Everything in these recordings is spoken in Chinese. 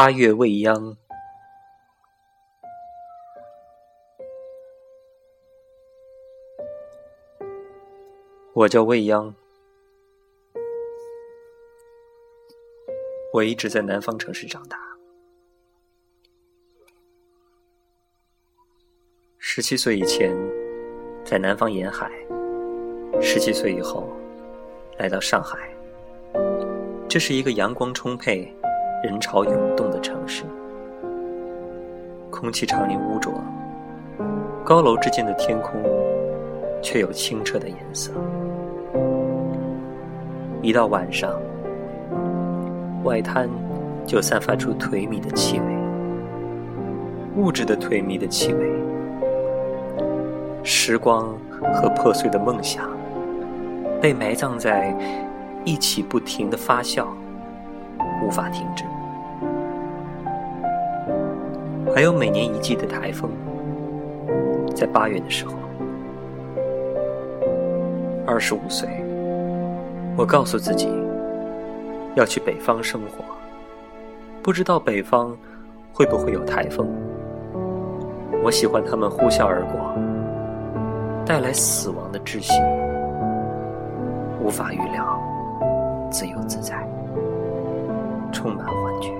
八月未央，我叫未央，我一直在南方城市长大。十七岁以前在南方沿海，十七岁以后来到上海。这是一个阳光充沛。人潮涌动的城市，空气常年污浊，高楼之间的天空却有清澈的颜色。一到晚上，外滩就散发出颓靡的气味，物质的颓靡的气味，时光和破碎的梦想被埋葬在一起不停的发酵。无法停止。还有每年一季的台风，在八月的时候。二十五岁，我告诉自己要去北方生活，不知道北方会不会有台风。我喜欢他们呼啸而过，带来死亡的窒息，无法预料，自由自在。充满幻觉，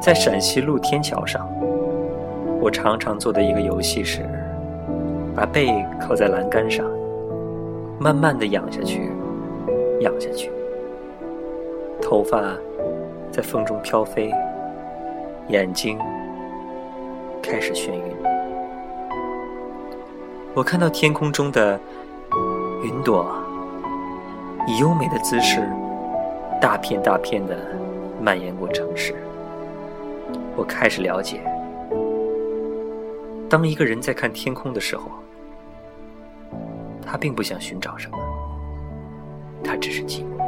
在陕西路天桥上，我常常做的一个游戏是，把背靠在栏杆上，慢慢的仰下去，仰下去，头发在风中飘飞，眼睛开始眩晕。我看到天空中的云朵，以优美的姿势。大片大片的蔓延过城市，我开始了解，当一个人在看天空的时候，他并不想寻找什么，他只是寂寞。